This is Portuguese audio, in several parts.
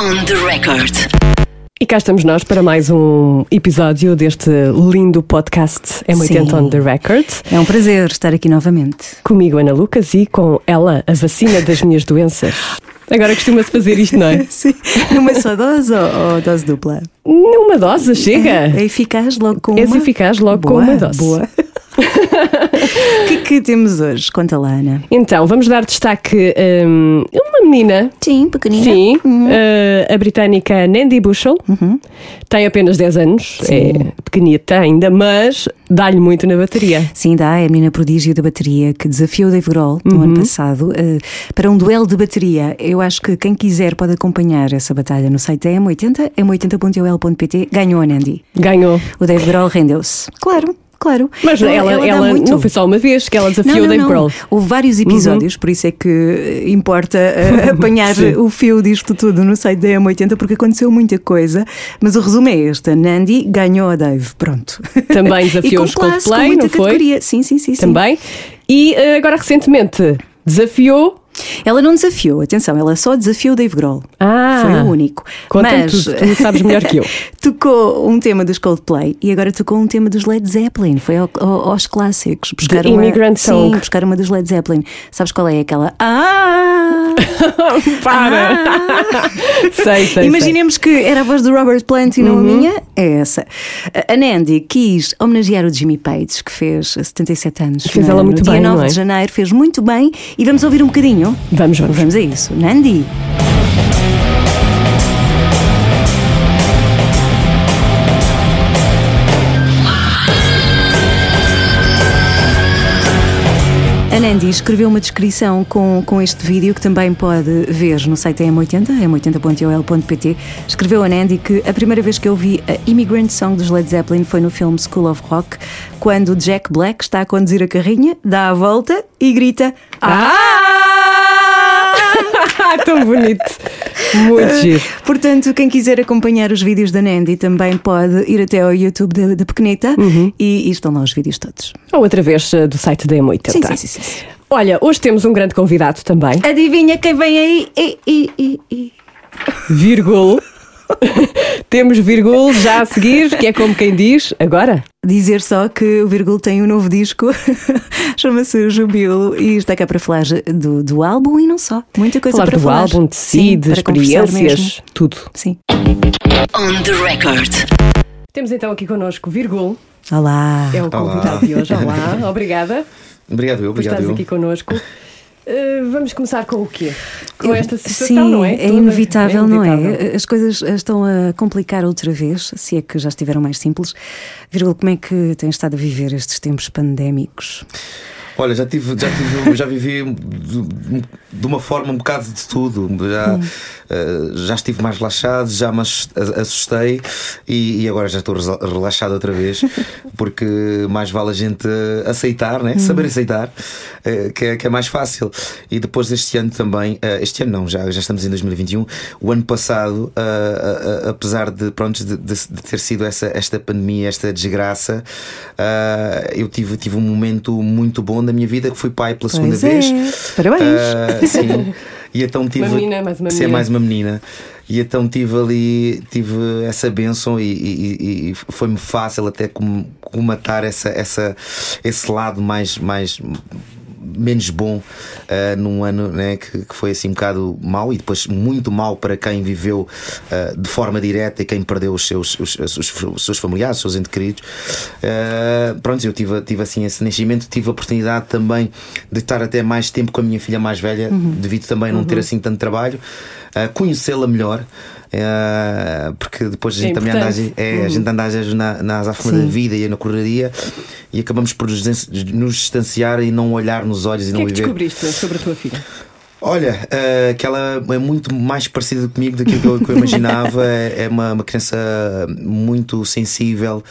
On the record. E cá estamos nós para mais um episódio deste lindo podcast M80 Sim. on the Record. É um prazer estar aqui novamente. Comigo, Ana Lucas, e com ela, a vacina das minhas doenças. Agora costuma-se fazer isto, não é? Sim. Numa só dose ou, ou dose dupla? Numa dose, chega! É eficaz logo com És uma? eficaz logo com Boa, uma dose. Boa. O que que temos hoje? Conta lá, Ana. Então, vamos dar destaque a hum, uma menina. Sim, pequenina. Sim, uh, a britânica Nandy Bushell tem apenas 10 anos, é pequenita ainda, mas dá-lhe muito na bateria. Sim, dá, é a menina prodígio da bateria que desafiou o Dave Grohl no Uhum. ano passado eh, para um duelo de bateria. Eu acho que quem quiser pode acompanhar essa batalha no site da M80, m80.ol.pt. Ganhou a Nandy. Ganhou. O Dave Grohl rendeu-se. Claro, claro. Mas ela, dá ela muito. não foi só uma vez que ela desafiou Não, não, Dave. Grohl. Houve vários episódios, por isso é que eh, importa eh, apanhar Sim. o fio disto tudo no site da M80, porque aconteceu muita coisa. Mas o resumo é este: Nandi ganhou a Dave. Pronto. Também desafiou os Coldplay, com não foi? categoria. Sim, sim, sim. sim. Também. E uh, agora recentemente desafiou. Ela não desafiou, atenção, ela só desafiou o Dave Grohl. Ah, Foi o único. Mas tudo, tu sabes melhor que eu. tocou um tema dos Coldplay e agora tocou um tema dos Led Zeppelin. Foi ao- ao- aos clássicos. Buscar The uma, Immigrant Song. Sim, buscar uma dos Led Zeppelin. Sabes qual é aquela? Ah! Para! sei, sei. Imaginemos que era a voz do Robert Plant e não a minha. É essa. A Nandy quis homenagear o Jimmy Page, que fez 77 anos. Fez no- ela muito no bem, dia não 9 é? de janeiro, fez muito bem. E vamos ouvir um bocadinho. Vamos, vamos. Vamos a isso. Nandy. A Nandy escreveu uma descrição com, com este vídeo que também pode ver no site da M80, m80.ol.pt. Escreveu a Nandy que a primeira vez que eu vi a Immigrant Song dos Led Zeppelin foi no filme School of Rock, quando Jack Black está a conduzir a carrinha, dá a volta e grita Ah! Tão bonito. Muito giro. Portanto, quem quiser acompanhar os vídeos da Nandy também pode ir até ao YouTube da, da Pequenita Uhum. e, e estão lá os vídeos todos. Ou através uh, do site da M80. Sim, sim, sim, sim, sim. Olha, hoje temos um grande convidado também. Adivinha quem vem aí? I, I, I, I. Virgul. temos Virgul já a seguir, que é como quem diz, agora. Dizer só que o Virgul tem um novo disco, chama-se Jubilo, e está cá para falar do, do álbum e não só. Muita coisa Falar para do falar. álbum, de si, Sim, de experiências, tudo. Sim. On the record. Temos então aqui connosco Virgul, Olá. é o convidado de hoje. Olá, obrigada Obrigado, eu, por obrigado. estares eu. aqui connosco. Uh, vamos começar com o quê? Com esta situação, Sim, não é? é inevitável, não inevitável. é? As coisas estão a complicar outra vez, se é que já estiveram mais simples. Como é que tens estado a viver estes tempos pandémicos? Olha, já tive, já tive, já vivi de, de uma forma um bocado de tudo. Já, eh, já estive mais relaxado, já me assus- assustei e, e agora já estou relaxado outra vez, porque mais vale a gente aceitar, né? saber aceitar, eh, que, é, que é mais fácil. E depois deste ano também, eh, este ano não, já, já estamos em 2021. O ano passado, apesar de, pronto, de, de- de ter sido essa, esta pandemia, esta desgraça, eu tive, tive um momento muito bom da minha vida que fui pai pela segunda Pois é. vez. Parabéns. Ah, sim. E então tive. Uma menina, mais uma Ser menina. mais uma menina. E então tive ali, tive essa bênção e, e- e foi-me fácil até com- comatar essa, essa, esse lado mais, mais menos bom ah, num ano né, que, que foi assim um bocado mau e depois muito mau para quem viveu ah, de forma direta e quem perdeu os seus, os, os- os seus familiares, os seus entes queridos. Ah, pronto, eu tive, tive assim esse nascimento, tive a oportunidade também de estar até mais tempo com a minha filha mais velha, devido também a não ter assim tanto trabalho, ah, conhecê-la melhor. Ah, porque depois a É gente também anda, é, a gente anda às vezes na, na azáfama da vida e na correria e acabamos por nos dis- nos distanciar e não olhar nos olhos e O que não é que viver. descobriste sobre a tua filha? Olha, eh, que ela é muito mais parecida comigo do que eu, que eu imaginava. é é uma, uma criança muito sensível.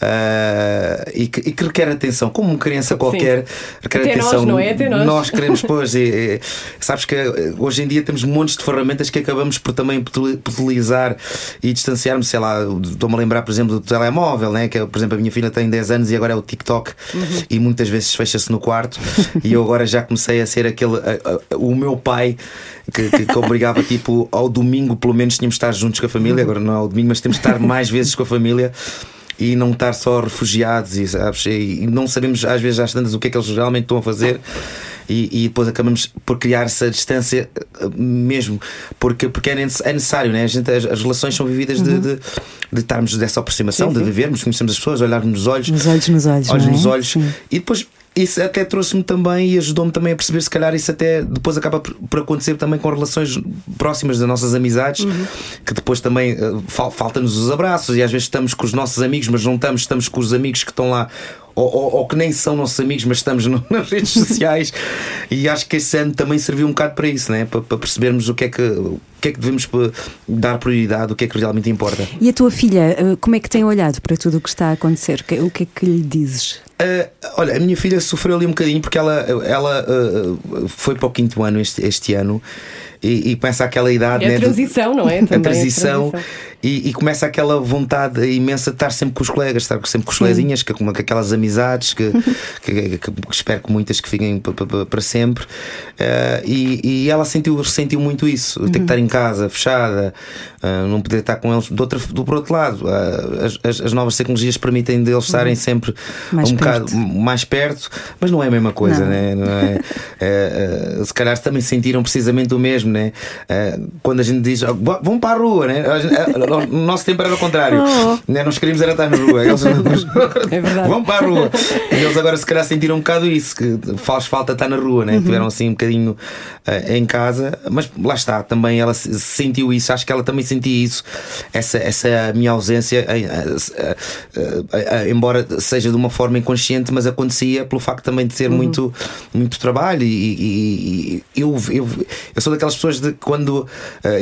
Eh, e, que, e que requer atenção, como uma criança qualquer, requer Até nós, atenção. não é? Até nós. queremos, pois, e- e- sabes que eh, hoje em dia temos montes de ferramentas que acabamos por também utilizar e distanciarmos, sei lá, estou-me a lembrar, por exemplo, do telemóvel, né? que por exemplo a minha filha tem 10 anos e agora é o TikTok Uhum. e muitas vezes fecha-se no quarto e eu agora já comecei a ser aquele, a- a- o meu meu pai que, que, que obrigava tipo ao domingo pelo menos tínhamos de estar juntos com a família, agora não é ao domingo, mas temos de estar mais vezes com a família e não estar só refugiados e, sabes, e não sabemos às vezes às tantas o que é que eles realmente estão a fazer. E, e, depois acabamos por criar essa distância eh, mesmo, porque, porque é, é necessário, né? a gente, as, as relações são vividas de, de, de estarmos dessa aproximação, sim, sim. de vivermos, conhecermos as pessoas, olharmos nos olhos, nos olhos, nos olhos, olhos, é? nos olhos. e depois isso até trouxe-me também e ajudou-me também a perceber, se calhar, isso até depois acaba por acontecer também com relações próximas das nossas amizades, uhum. que depois também uh, falta-nos os abraços e às vezes estamos com os nossos amigos, mas não estamos, estamos com os amigos que estão lá. Ou, ou, ou, que nem são nossos amigos, mas estamos no, nas redes sociais, e acho que esse ano também serviu um bocado para isso, né? para, para percebermos o que é que, o que é que devemos dar prioridade, o que é que realmente importa. E a tua filha, uh, como é que tem olhado para tudo o que está a acontecer? O que é que lhe dizes? Uh, olha, a minha filha sofreu ali um bocadinho porque ela, ela uh, foi para o quinto ano este, este ano e, e começa aquela idade. É né, a transição, de, não é? Também a transição. A transição. E, e, começa aquela vontade imensa de estar sempre com os colegas, estar sempre com os coleguinhas, com, com aquelas amizades que, que, que, que, espero que muitas que fiquem para sempre. Uh, e, e, ela sentiu, sentiu muito isso, uhum. ter que estar em casa, fechada, uh, não poder estar com eles do outro, do, por outro lado. Uh, as, as, as, novas tecnologias permitem deles estarem uhum. sempre mais um perto. bocado mais perto, mas não é a mesma coisa, não. né? Não é, se calhar também sentiram precisamente o mesmo, né? quando a gente diz vão para a rua, né? No nosso tempo era o contrário. Oh. Né? Nós queríamos era estar na rua. Eles é vão para a rua. E eles agora se calhar sentiram um bocado isso, que faz falta estar na rua, né? Uhum. Tiveram assim um bocadinho uh, em casa, mas lá está, também ela sentiu isso, acho que ela também sentia isso, essa, essa minha ausência, uh, uh, embora seja de uma forma inconsciente, mas acontecia pelo facto também de ter uhum. muito, muito trabalho. E, e, eu, eu, eu, sou daquelas pessoas de quando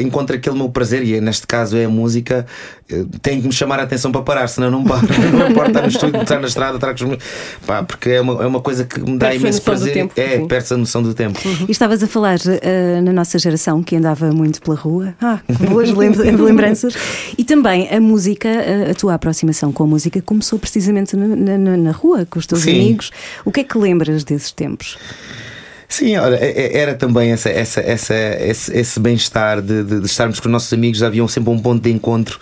encontro aquele meu prazer, e neste caso é a música, tem que me chamar a atenção para parar, senão não paro. não importa estar no estúdio, estar na estrada, trago pá, porque é uma, é uma coisa que me dá imenso prazer. Tempo, é, perde a noção do tempo. Uhum. E estavas a falar uh, na nossa geração que andava muito pela rua. Ah, boas lembranças. E também a música, a tua aproximação com a música começou precisamente na, na, na rua, com os teus Sim. amigos. O que é que lembras desses tempos? Sim, olha, era também essa, essa, essa, esse, esse bem-estar de, de, de, estarmos com os nossos amigos, haviam sempre um ponto de encontro.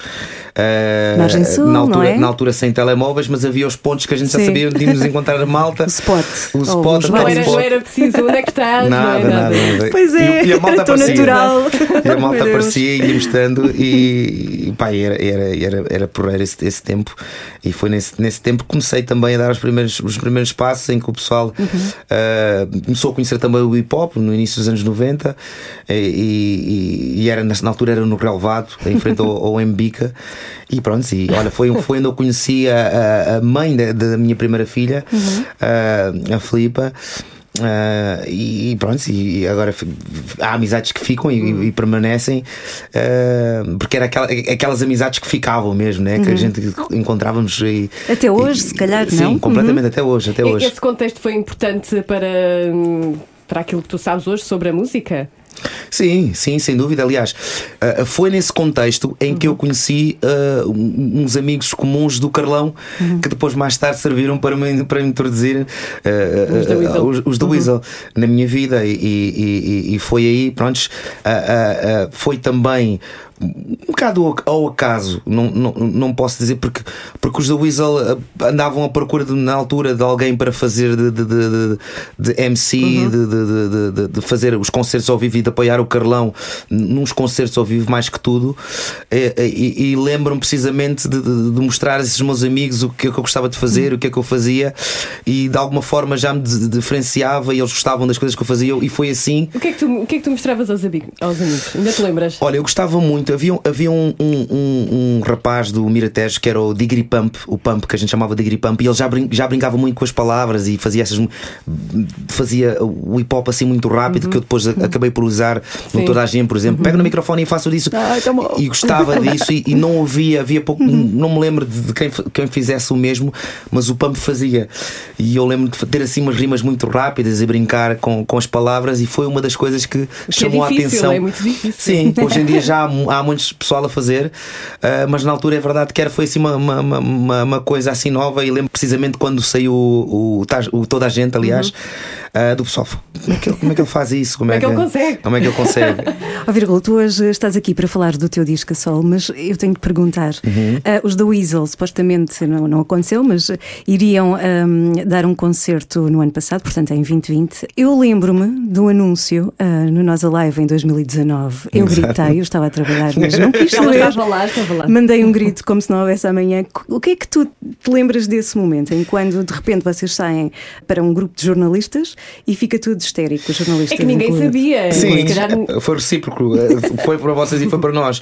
Uh, Sul, na, altura, é? na altura sem telemóveis, mas havia os pontos que a gente Sim. já sabia de nos encontrar a malta. O spot. O spot, não, era, não era preciso onde é que estás. Nada, é nada. nada, Pois é, e, e a malta tão aparecia. natural. E a malta aparecia e mostrando e, e pá, era, era, era, era porreiro esse, esse tempo. E foi nesse, nesse tempo que comecei também a dar os primeiros, os primeiros passos em que o pessoal uhum. uh, começou a conhecer também o hip hop no início dos anos 90 e, e, e era, na altura era no relevado, em frente ao, ao Embica. E pronto, e olha, foi, foi onde eu conheci a, a mãe da, da, minha primeira filha, uhum. a, a Filipa. Uh, e, pronto, e agora há amizades que ficam e, uhum. e permanecem uh, porque era aquela, aquelas amizades que ficavam mesmo, né? Uhum. que a uhum. gente encontrávamos e, até hoje, e, se calhar, sim, não? completamente, uhum. até hoje, até hoje. Esse contexto foi importante para, para aquilo que tu sabes hoje sobre a música? Sim, sim, sem dúvida. Aliás, uh, foi nesse contexto em que eu conheci uh, uns amigos comuns do Carlão uhum. que depois, mais tarde, serviram para me, para me introduzir uh, os da Weasel, os, os uhum. Weasel na minha vida. E, e, e foi aí, pronto, foi também um bocado ao acaso, não, não, não posso dizer, porque, porque os da Weasel andavam à procura de, na altura de alguém para fazer de, de, de, de MC, uhum. de, de, de, fazer os concertos ao vivo e de apoiar o Carlão nos concertos ao vivo, mais que tudo. E, e, e lembro-me precisamente de, mostrar a esses meus amigos o que é que eu gostava de fazer, uhum. o que é que eu fazia, e de alguma forma já me diferenciava e eles gostavam das coisas que eu fazia, e foi assim. O que é que tu, o que é que tu mostravas aos, amigos, aos amigos? Ainda te lembras? Olha, eu gostava muito havia, havia um, um, um, um, rapaz do Miratejo que era o Digri Pump, o Pump que a gente chamava Digri Pump, e ele já, brin já brincava muito com as palavras e fazia essas fazia o hip hop assim muito rápido uhum. que eu depois acabei por usar Sim. no toda a gente, por exemplo, uhum. pego no microfone e faço disso ah, e gostava disso e, e, não havia, havia pouco, uhum. não me lembro de quem, quem fizesse o mesmo, mas o Pump fazia. E eu lembro de ter assim umas rimas muito rápidas e brincar com, com as palavras e foi uma das coisas que, que chamou é difícil, a atenção. É muito difícil. Sim, hoje em dia já há, há muitos pessoal a fazer, uh, mas na altura é verdade que era, foi assim uma, uma, uma, uma, coisa assim nova e lembro precisamente quando saiu o, o, o Toda a Gente, aliás, ah, do pessoal. Como é, que ele, como é que ele faz isso? Como é que ele consegue? Como é que ele consegue? Ó Vírgula, tu hoje estás aqui para falar do teu disco a sol, mas eu tenho que perguntar: Uhum. ah, os da Weasel, supostamente não, não aconteceu, mas iriam ahm, dar um concerto no ano passado, portanto em 2020. Eu lembro-me do anúncio no Nós Alive em 2019. Eu gritei, eu estava a trabalhar, mas não quis saber. estava lá, estava lá. Mandei um grito como se não houvesse amanhã. O que é que tu te lembras desse momento em quando de repente vocês saem para um grupo de jornalistas e fica tudo histérico, os jornalistas É que ninguém incluídos? sabia. Sim, calhar foi recíproco. Eh, Foi para vocês e foi para nós.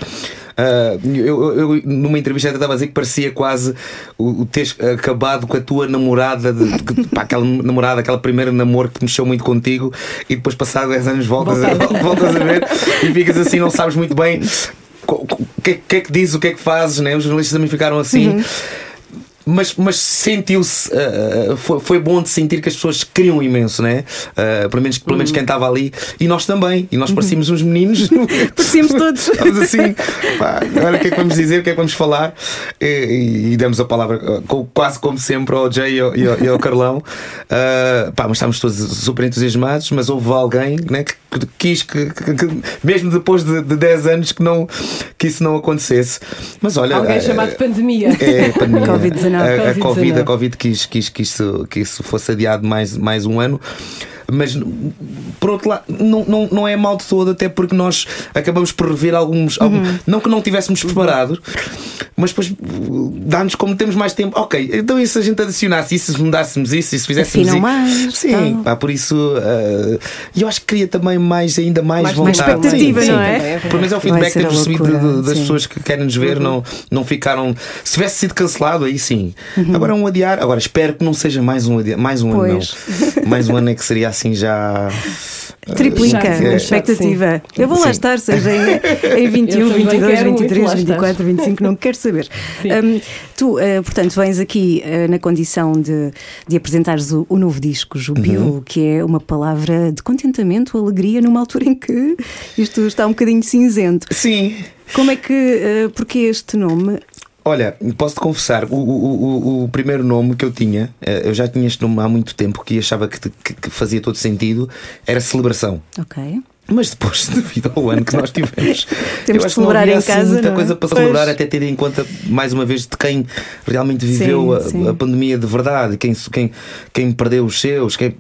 Ah, eu, eu- eu, numa entrevista, até estava a dizer que parecia quase o, o teres acabado com a tua namorada, de, de- pá, aquela namorada, aquela primeira namoro que mexeu muito contigo e depois, passado 10 anos, voltas, a, voltas a ver e ficas assim, não sabes muito bem o que, que é que dizes, o que é que fazes, né? os jornalistas também ficaram assim. Mas, mas sentiu-se, ah, foi, foi bom de sentir que as pessoas queriam imenso, né? Ah, pelo, menos, pelo menos quem estava ali e nós também. E nós parecíamos uns meninos. Parecíamos todos. Estávamos assim, pá, agora o que é que vamos dizer, o que é que vamos falar? E, e demos a palavra quase como sempre ao Jay e ao, e ao- e ao Carlão. Ah, pá, mas estávamos todos super entusiasmados, mas houve alguém né, que, que quis que, que- que- mesmo depois de, de 10 anos, que, não, que isso não acontecesse. Mas olha. alguém ah, chamado pandemia. é, pandemia. Covid-19. A, a Covid-19. Covid, a Covid quis, quis que, isso, que isso fosse adiado mais, mais um ano. Mas, por outro lado, não, não, não é mal de todo, até porque nós acabamos por rever alguns. algum- não que não tivéssemos preparado, mas depois uh, dá-nos como temos mais tempo. Ok, então e se a gente adicionasse isso, se mudássemos isso, e se fizéssemos isso? mais, Sim, tal. pá, por isso. uh, E eu acho que queria também mais, ainda mais, Mais- mais vontade. expectativa, sim, não sim. é? Pelo menos é o feedback que loucura, de- das sim. pessoas que querem nos ver, não, não ficaram. Se tivesse sido cancelado, aí sim. Agora um adiar. Agora espero que não seja mais um adiar. Mais um Pois. ano, não. Mais um ano é que seria assim já. Triplica a expectativa. Eu vou lá Sim. estar, seja em, em 21, Eu também 22, quero muito 23, lá estar. 24, 25, não quero saber. Sim. Hum, tu, eh, portanto, vens aqui eh, na condição de, de apresentares o, o novo disco, Jubilo, Uhum. que é uma palavra de contentamento, alegria, numa altura em que isto está um bocadinho cinzento. Sim. Como é que, eh, porquê este nome? Olha, posso-te confessar, o, o, o, o primeiro nome que eu tinha, eh, eu já tinha este nome há muito tempo que achava que, que- que fazia todo sentido, era celebração. Ok. Mas depois, devido ao ano que nós tivemos, Temos de celebrar em assim casa, muita é? coisa para Pois. celebrar, até ter em conta, mais uma vez, de quem realmente viveu a, sim. a pandemia de verdade, quem, quem, quem perdeu os seus, quem,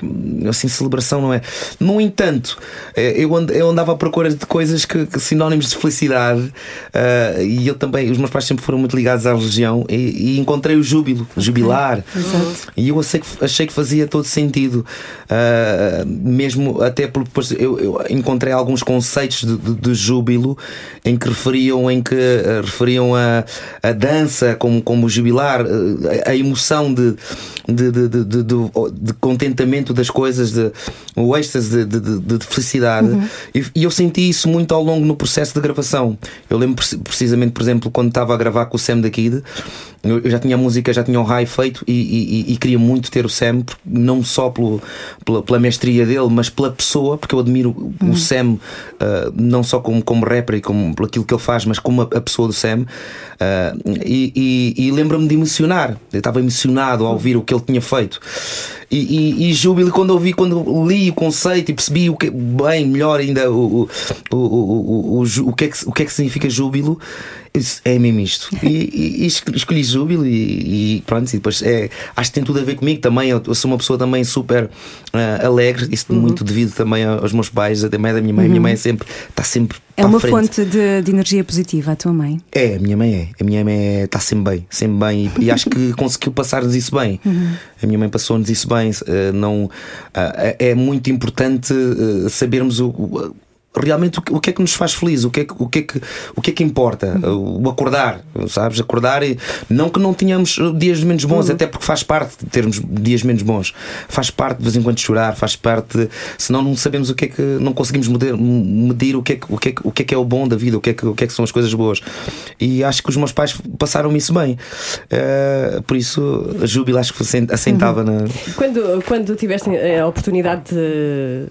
assim, celebração não é. No entanto, eh, eu, and- eu andava à procura de coisas que, que sinónimos de felicidade, ah, e eu também, os meus pais sempre foram muito ligados à religião, e, e encontrei o júbilo, jubilar. E eu achei que, achei que fazia todo sentido, Ah, mesmo até porque depois eu, eu encontrei alguns conceitos de, de- de júbilo em que referiam, em que, ah, referiam a, a dança como, como jubilar, ah, a, a emoção de, de, de, de, contentamento das coisas, de, o êxtase de, de, de- de felicidade. E, e eu senti isso muito ao longo no processo de gravação. Eu lembro preci- precisamente, por exemplo, quando estava a gravar com o Sam da Kid, eu já tinha a música, já tinha o high feito e, e- e- queria muito ter o Sam, não só pelo, pela, pela mestria dele, mas pela pessoa, porque eu admiro o Sam ah, não só como, como rapper e como por aquilo que ele faz, mas como a, a pessoa do Sam. Ah, e e, e lembro-me de emocionar. Eu estava emocionado ao ouvir o que ele tinha feito. E, e, e júbilo quando ouvi, quando li o conceito e percebi o que, bem melhor ainda o, o, o, o, o, ju- o que, é que, o que é que significa júbilo, é mesmo isto. E, e- e escolhi- júbilo e, e pronto. E depois é, acho que tem tudo a ver comigo também. Eu, eu sou uma pessoa também super ah, alegre, isso muito devido também aos meus pais, também da minha mãe. A minha mãe é sempre, está sempre. É a uma frente. fonte de, de energia positiva, a tua mãe. É, a minha mãe é. A minha mãe está sempre bem, sempre bem. E, acho que conseguiu passar-nos isso bem. A minha mãe passou-nos isso bem. eh, não, ah, é é muito importante sabermos o. o- Realmente o que, é que nos faz feliz, o que é que, o que, é que, o que, é que importa, o acordar, sabes? Acordar e não que não tenhamos dias menos bons, até porque faz parte de termos dias menos bons, faz parte de vez em quando chorar, faz parte, de, senão não sabemos o que é que, não conseguimos medir, medir o, que é que, o, que é que, o que é que é o bom da vida, o que é que, o que é que são as coisas boas. E acho que os meus pais passaram isso bem, Eh, por isso a Júbilo acho que assen- assentava na. Quando, quando tiveste a oportunidade de,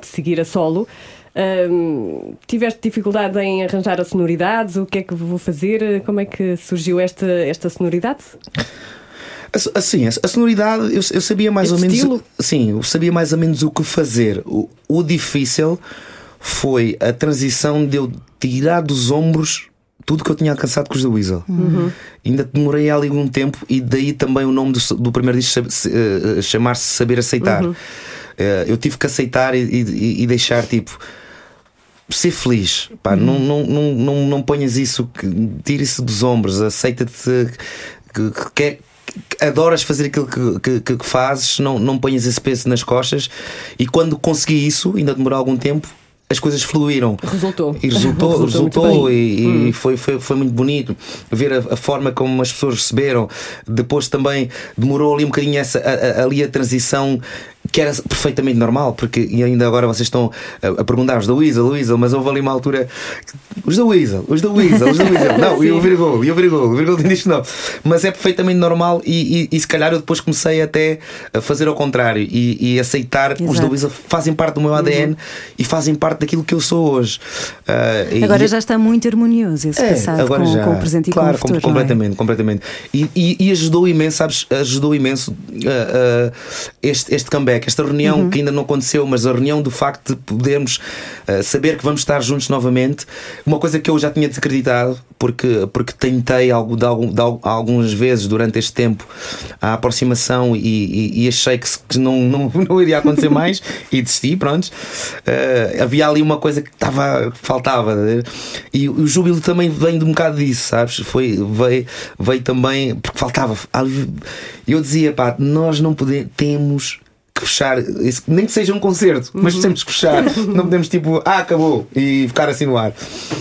de seguir a solo, hum, tiveste dificuldade em arranjar as sonoridades? O que é que vou fazer? Como é que surgiu esta, esta sonoridade? A- Assim, a a sonoridade, eu, eu sabia mais Esse ou menos. estilo? Sim, eu sabia mais ou menos o que fazer. O, o difícil foi a transição de eu tirar dos ombros tudo que eu tinha alcançado com os The Weasel. Ainda demorei ali algum tempo e daí também o nome do, do primeiro disco eh, chamar-se Saber Aceitar. Eh, eu tive que aceitar e, e- e deixar tipo. Ser feliz, pá, não, não, não, não, não ponhas isso, tira isso dos ombros, aceita-te que, que, que, que adoras fazer aquilo que, que, que fazes, não, não ponhas esse peso nas costas. E quando consegui isso, ainda demorou algum tempo, as coisas fluíram. Resultou. E resultou, Resultou resultou e, e foi, foi, foi muito bonito ver a, a forma como as pessoas receberam. Depois também demorou ali um bocadinho essa, a- a- ali a transição que era perfeitamente normal, porque e ainda agora vocês estão a, a perguntar os da Weasel, Weasel, mas houve ali uma altura os da Weasel, os da Weasel, os da Weasel, não, e o Virgul, e o Virgul, o Virgul isto não, mas é perfeitamente normal e, e, e se calhar eu depois comecei até a fazer ao contrário e, e aceitar os da Exato. Weasel fazem parte do meu ADN e fazem parte daquilo que eu sou hoje. E- Agora já está muito harmonioso esse é, passado com, com o presente claro, e com o futuro. com- não é? completamente, completamente. E, ajudou imenso, sabes? Ajudou imenso ah, ah, este, este comeback, esta reunião Uhum. que ainda não aconteceu, mas a reunião do facto de podermos ah, saber que vamos estar juntos novamente. Uma coisa que eu já tinha desacreditado, porque, porque tentei algo, de, algum- de al- algumas vezes durante este tempo a aproximação e, e- e achei que, que não, não, não iria acontecer mais e desisti, pronto. Ah, havia ali uma coisa que estava, faltava. E o júbilo também vem de um bocado disso, sabes? Foi, veio, veio também porque faltava. Eu dizia, pá, nós não podemos, temos que fechar, nem que seja um concerto, mas temos que fechar. não podemos tipo, ah, acabou e ficar assim no ar.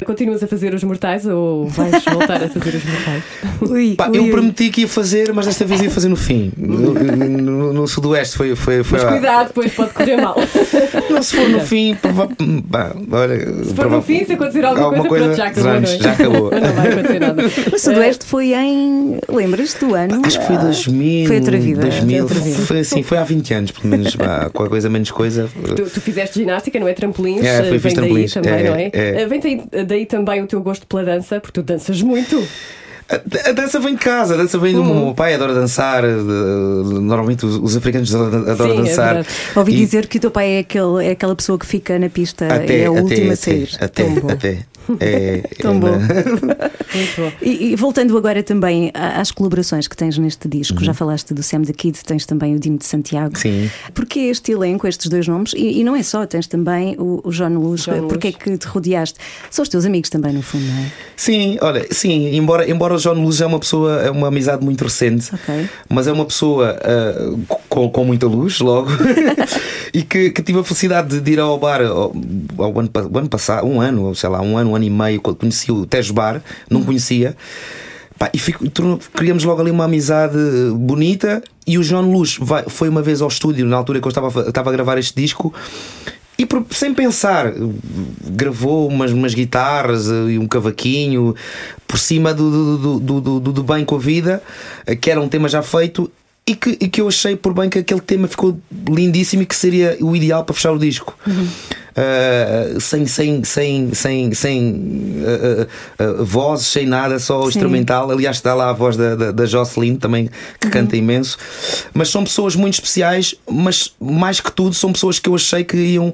Continuas a fazer os mortais ou vais voltar a fazer os mortais? Ui, Pá, ui, eu ui. prometi que ia fazer, mas desta vez ia fazer no fim. No, no- no sudoeste foi, foi, foi Mas lá. cuidado, depois pode correr mal. Não, se for no fim, prova- pá, olha, Se for no fim, se acontecer alguma, coisa, pronto, já acabou. já, não é? já acabou. Não vai acontecer nada. O Sudoeste foi em. Lembras-te do ano? Acho que foi Ah, 2000. Foi outra vida. 2000, Foi outra vida. foi assim, foi há 20 anos, pelo menos. Pá, qualquer coisa, menos coisa. Tu, tu fizeste ginástica, não é? Trampolins, É, foi- eh, vem trampolins, daí também, é, não é? é. Eh, Vem daí, daí também o teu gosto pela dança, porque tu danças muito. A, a dança vem de casa, a dança vem do Uhum. meu pai, adora dançar. normalmente os, os africanos adoram, Sim, é dançar. verdade. Ouvi E- dizer que o teu pai é, aquele, é aquela pessoa que fica na pista, até, é a até, última até, a sair. Até, até. É, Tão é bom. na- Muito bom. E, e voltando agora também às colaborações que tens neste disco, Uhum. já falaste do Sam the Kid, tens também o Dino de Santiago. Sim. Porquê este elenco, estes dois nomes? E, e não é só, tens também o, o John Luz. John Luz. Porquê é que te rodeaste? São os teus amigos também, no fundo, não é? Sim, olha, sim, embora, embora o João Luz é uma pessoa, é uma amizade muito recente, Ok. mas é uma pessoa ah, com, com muita luz, logo, e que, que tive a felicidade de ir ao bar ao, ao ano, ano passado, um ano, ou sei lá, um ano, um ano e meio, quando conheci o Tejo Bar, não conhecia. Pá, e fico, criamos logo ali uma amizade bonita. E o João Luz vai- foi uma vez ao estúdio, na altura que eu estava, estava a gravar este disco, e por- sem pensar, gravou umas, umas guitarras eh, e um cavaquinho por cima do, do, do, do, do, do Bem com a Vida, eh, que era um tema já feito. E que, e que eu achei por bem que aquele tema ficou lindíssimo e que seria o ideal para fechar o disco. Uh, sem, sem, sem, sem, sem uh, uh, vozes, sem nada, só Sim. instrumental. Aliás, está lá a voz da, da, da Jocelyn também, que canta imenso. Mas são pessoas muito especiais, mas mais que tudo, são pessoas que eu achei que iam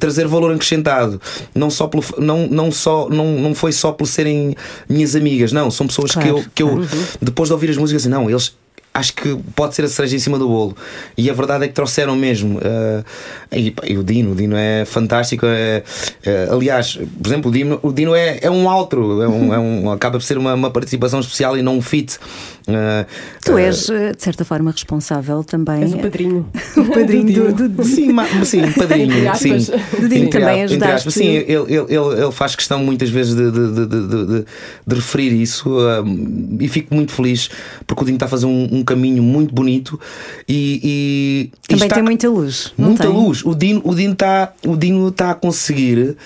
trazer valor acrescentado. Não, só pelo, não, não, só, não, não foi só por serem minhas amigas, não. São pessoas que Claro, eu, que eu depois de ouvir as músicas, assim, não, eles acho que pode ser a cereja em cima do bolo. E a verdade é que trouxeram mesmo. uh, e, e o Dino, o Dino é fantástico. é- é, aliás, por exemplo, o Dino, o Dino é, é um outro, é um, é um- acaba por ser uma, uma participação especial e não um fit. Uh, Tu uh, és, de certa forma, responsável também. És o padrinho. o padrinho do, do, Sim, ma- sim, padrinho. Sim, Do Dino Entre também ajudaste. aspas. Sim, ele, ele, ele, ele faz questão muitas vezes de, de, de, de, de- de referir isso um, e fico muito feliz porque o Dino está a fazer um, um caminho muito bonito e, e- e Também está- tem muita luz. muita tem? luz. O Dino está o Dino está a conseguir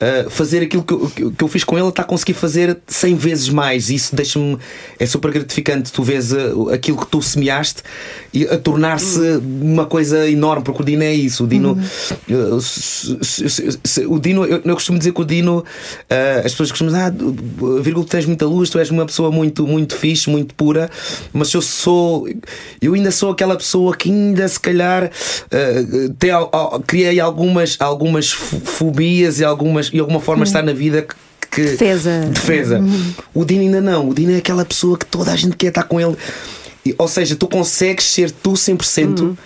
uh, fazer aquilo que eu, que eu fiz com ele, está a conseguir fazer 100 vezes mais. Isso deixa-me. É super gratificante. Tu vês uh, aquilo que tu semeaste e a tornar-se uma coisa enorme, porque o Dino é isso. O Dino. uh, se- se- se- o Dino eu, eu costumo dizer que o Dino. uh, as pessoas costumam dizer, ah, vírgula, tu tens muita luz, tu és uma pessoa muito, muito fixe, muito pura, mas eu sou. Eu ainda sou aquela pessoa que ainda se calhar tem, criei algumas, algumas fo- fobias e algumas e alguma forma está na vida que. que- Defesa. defesa. O Dino ainda não. O Dino é aquela pessoa que toda a gente quer estar com ele. Ou seja, tu consegues ser tu 100%.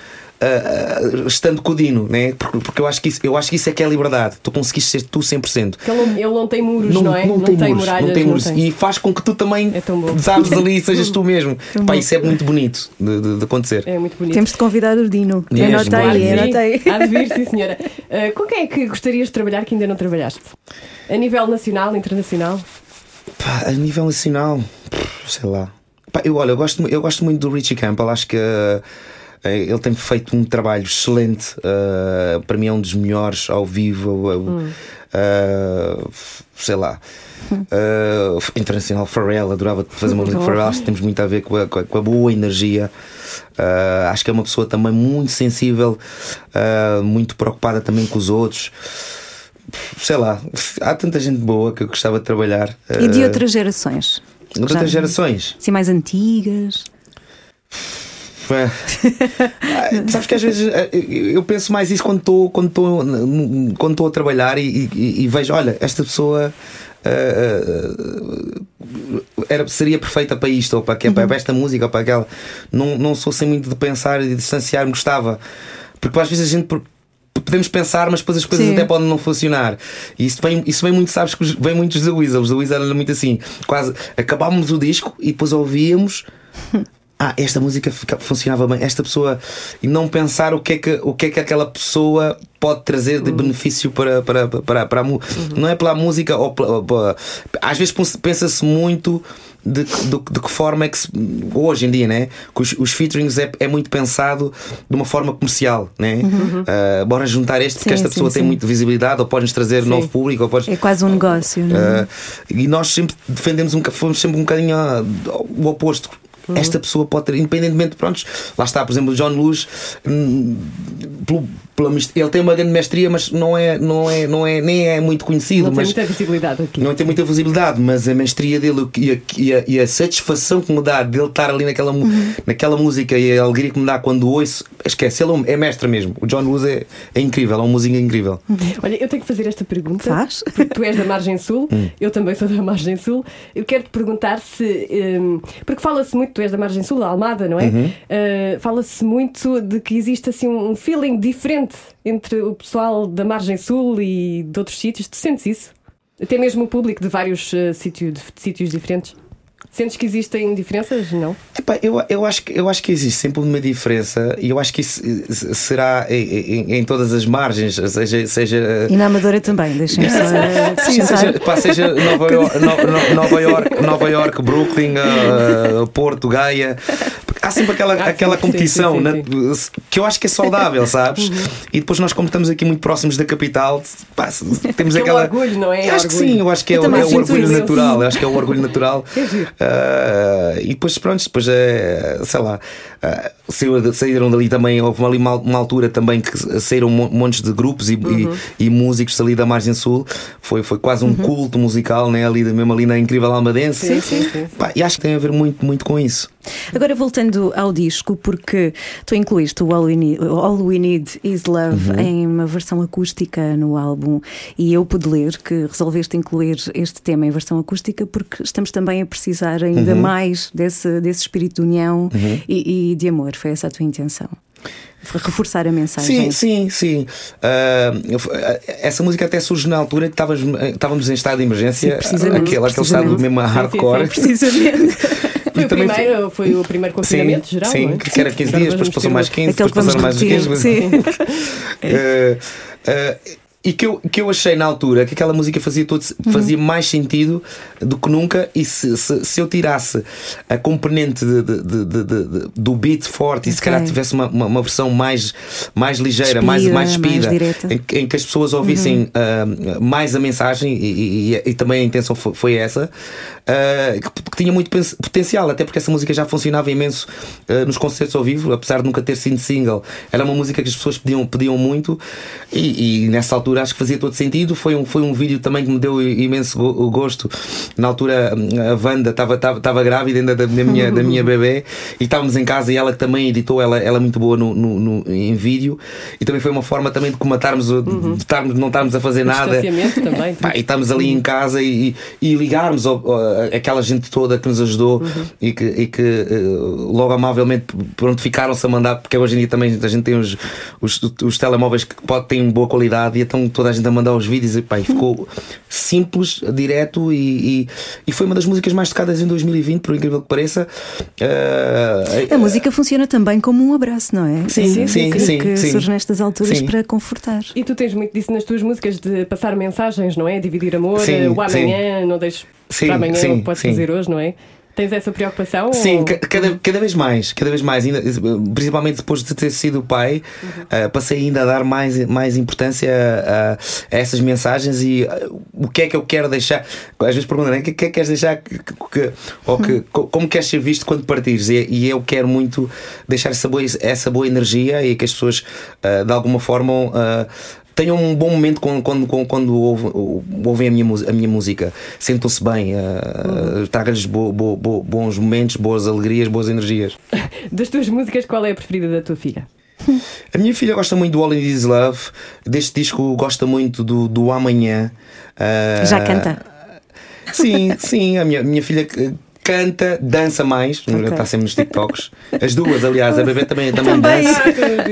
Uh, uh, estando com o Dino, né? porque, porque eu, acho que isso, eu acho que isso é que é a liberdade. Tu conseguiste ser tu 100%. Porque ele, não- ele não tem muros, não, é? tem muros, muralhas. não tem muros. E faz com que tu também É sabes ali e sejas tu mesmo. Pá, isso é muito bonito de, de- de acontecer. É muito bonito. Temos de convidar o Dino. Mesmo, anotei, anotei. Há de vir, sim, senhora. Uh, com quem é que gostarias de trabalhar que ainda não trabalhaste? A nível nacional, internacional? Pá, a nível nacional, sei lá. Pá, eu, olha, eu gosto, eu gosto muito do Richie Campbell, acho que uh, ele tem feito um trabalho excelente. uh, para mim é um dos melhores ao vivo. uh, uh, sei lá. Uh, internacional Pharrell, adorava fazer uma música Pharrell, acho que temos muito a ver com a, com a- boa energia. Acho que é uma pessoa também muito sensível, muito preocupada também com os outros. Sei lá, há tanta gente boa que eu gostava de trabalhar. E de outras gerações? de outras gerações. Assim, mais antigas? É. Ah, Sabes que às vezes eh, eu penso mais isso quando estou quando estou quando estou a trabalhar e, e- e vejo, olha, esta pessoa eh, era, seria perfeita para isto ou para, aquela, para esta música ou para aquela. Não, não sou sem muito de pensar e de distanciar-me, gostava. Porque às vezes a gente podemos pensar, mas depois as coisas Sim. até podem não funcionar. E isso vem, isso vem muito, sabes que vem muitos da Weasel. Os da Weasel era muito assim. Quase acabávamos o disco e depois ouvíamos. Ah, esta música funcionava bem, esta pessoa e não pensar o que é que, o que, é que aquela pessoa pode trazer de benefício para, para, para, para a música. Não é pela música ou pela- pela- às vezes pens- pensa-se muito de, que- do- de que forma é que se- hoje em dia, né? Que os, os featurings é, é muito pensado de uma forma comercial, né? Ah, bora juntar este porque Sim, esta sim, pessoa tem sim. muita visibilidade ou pode-nos trazer novo público ou pode É quase um negócio, não é? Uh, e nós sempre defendemos um, fomos sempre um bocadinho ah, o oposto. Esta pessoa pode ter, independentemente, prontos, lá está, por exemplo, o John Luz, hum, pelo- pela ele tem uma grande mestria, mas não é, não é, não é, nem é muito conhecido. Não tem muita visibilidade aqui. não tem muita visibilidade, mas a mestria dele e a, e a- e a satisfação que me dá dele estar ali naquela, mu- naquela música e a alegria que me dá quando ouço, esquece, ele é mestre mesmo. O John Luz é, é incrível, é uma música incrível. Olha, eu tenho que fazer esta pergunta. Faz. Porque tu és da Margem Sul, eu também sou da Margem Sul. Eu quero te perguntar se. hum, porque fala-se muito, tu és da Margem Sul, da Almada, não é? Uh, fala-se muito de que existe assim um feeling diferente entre o pessoal da Margem Sul e de outros sítios. Tu sentes isso? Até mesmo o público de vários uh, sítios, de sítios diferentes? Sentes que existem diferenças? Não? Epá, eu, eu, acho que, eu acho que existe sempre uma diferença e eu acho que isso eh, será em, em- em todas as margens, seja. seja E na Amadora também, deixem-me só Sim, acrescentar. seja, pá, seja Nova York, Nova York, Nova York Brooklyn, ah, Porto, Gaia. Há sempre aquela, Ah, sim, aquela sim, competição sim, né, que eu acho que é saudável, sabes? E depois nós, como estamos aqui muito próximos da capital, pá, temos Aquele aquela. orgulho, não é? Eu acho que sim, eu acho que é, o- é o orgulho isso. natural. Eu acho que é o orgulho natural. É. Ah, e depois, pronto, depois é, sei lá, saíram dali também. Houve ali uma, uma altura também que saíram mon- montes de grupos e, Uhum. e, e músicos ali da Margem Sul. Foi, foi quase um culto musical, né? ali, mesmo ali na Incrível Almadense. Sim, sim, sim. Pá, e acho que tem a ver muito, muito com isso. Agora voltando ao disco, porque tu incluíste o All We Need, All We Need Is Love Uhum. em uma versão acústica no álbum, e eu pude ler que resolveste incluir este tema em versão acústica porque estamos também a precisar ainda Uhum. mais desse, desse espírito de união e, e de amor. Foi essa a tua intenção? Reforçar a mensagem. Sim, sim, sim. Ah, ah, essa música até surge na altura que estávamos, estávamos em estado de emergência, Sim, aquele, aquele estado mesmo sim, hardcore. Precisamente. Foi o, primeiro, foi o primeiro confinamento sim, geral. sim, é? que era 15 dias, depois passou mais outro. 15, Aquele depois passaram mais repetir. 15. Sim. Eh, eh, e que eu, que eu achei na altura que aquela música fazia, todo, fazia Uhum. mais sentido do que nunca. E se, se, se eu tirasse a componente de- de- de- do beat forte e se calhar tivesse uma, uma, uma versão mais, mais ligeira, mais, Despida, mais. Uhum. em, que- em que as pessoas ouvissem ah, mais a mensagem, e, e- e- também a intenção foi, foi essa, ah, que, que tinha muito potencial, até porque essa música já funcionava imenso ah, nos concertos ao vivo, apesar de nunca ter sido single. Era uma música que as pessoas pediam, pediam muito, e, e nessa altura acho que fazia todo sentido. Foi um, foi um vídeo também que me deu imenso go- gosto. Na altura, a Wanda estava grávida ainda da, da minha, da minha bebê, e estávamos em casa, e ela que também editou, ela, ela é muito boa no, no- no- em vídeo, e também foi uma forma também de comatarmos, o- de, estarmos, não estarmos a fazer O nada. também. Pá, e estamos ali em casa e, e ligarmos ao- ao- aquela gente toda que nos ajudou e que, e que eh, logo amavelmente pronto, ficaram-se a mandar, porque hoje em dia também a gente tem os, os, os telemóveis que pode, têm boa qualidade e então toda a gente a mandar os vídeos e, pá, e ficou simples, direto e, e, e foi uma das músicas mais tocadas em 2020, por incrível que pareça. Eh, A música funciona também como um abraço, não é? Sim, Que- sim, que, sim, que sim. surge nestas alturas Sim. para confortar. E tu tens muito disso nas tuas músicas de passar mensagens, não é? Dividir amor, Sim, o amanhã, não deixes Sim, para amanhã sim, o que podes sim. fazer hoje, não é? Tens essa preocupação? Sim, ou- ca- cada, cada vez mais, cada vez mais, ainda, principalmente depois de ter sido pai, ah, passei ainda a dar mais, mais importância a, a essas mensagens e ah, o que é que eu quero deixar. Às vezes perguntam, né? o que é que queres deixar que, que- ou que, co- como queres ser visto quando partires? E, e eu quero muito deixar essa boa, essa boa energia e que as pessoas ah, de alguma forma. ah, tenham um bom momento quando, quando, quando, ouvem, a, minha, a minha música. Sentam-se bem, uh, traga-lhes bo- bo- bo- bons momentos, boas alegrias, boas energias. Das tuas músicas, qual é a preferida da tua filha? A minha filha gosta muito do All In This Love, deste disco gosta muito do, do Amanhã. Uh, Já canta? Sim, sim, a minha, minha filha c- canta, dança mais, está sempre nos TikToks. As duas, aliás, a bebê também, também, Também. dança.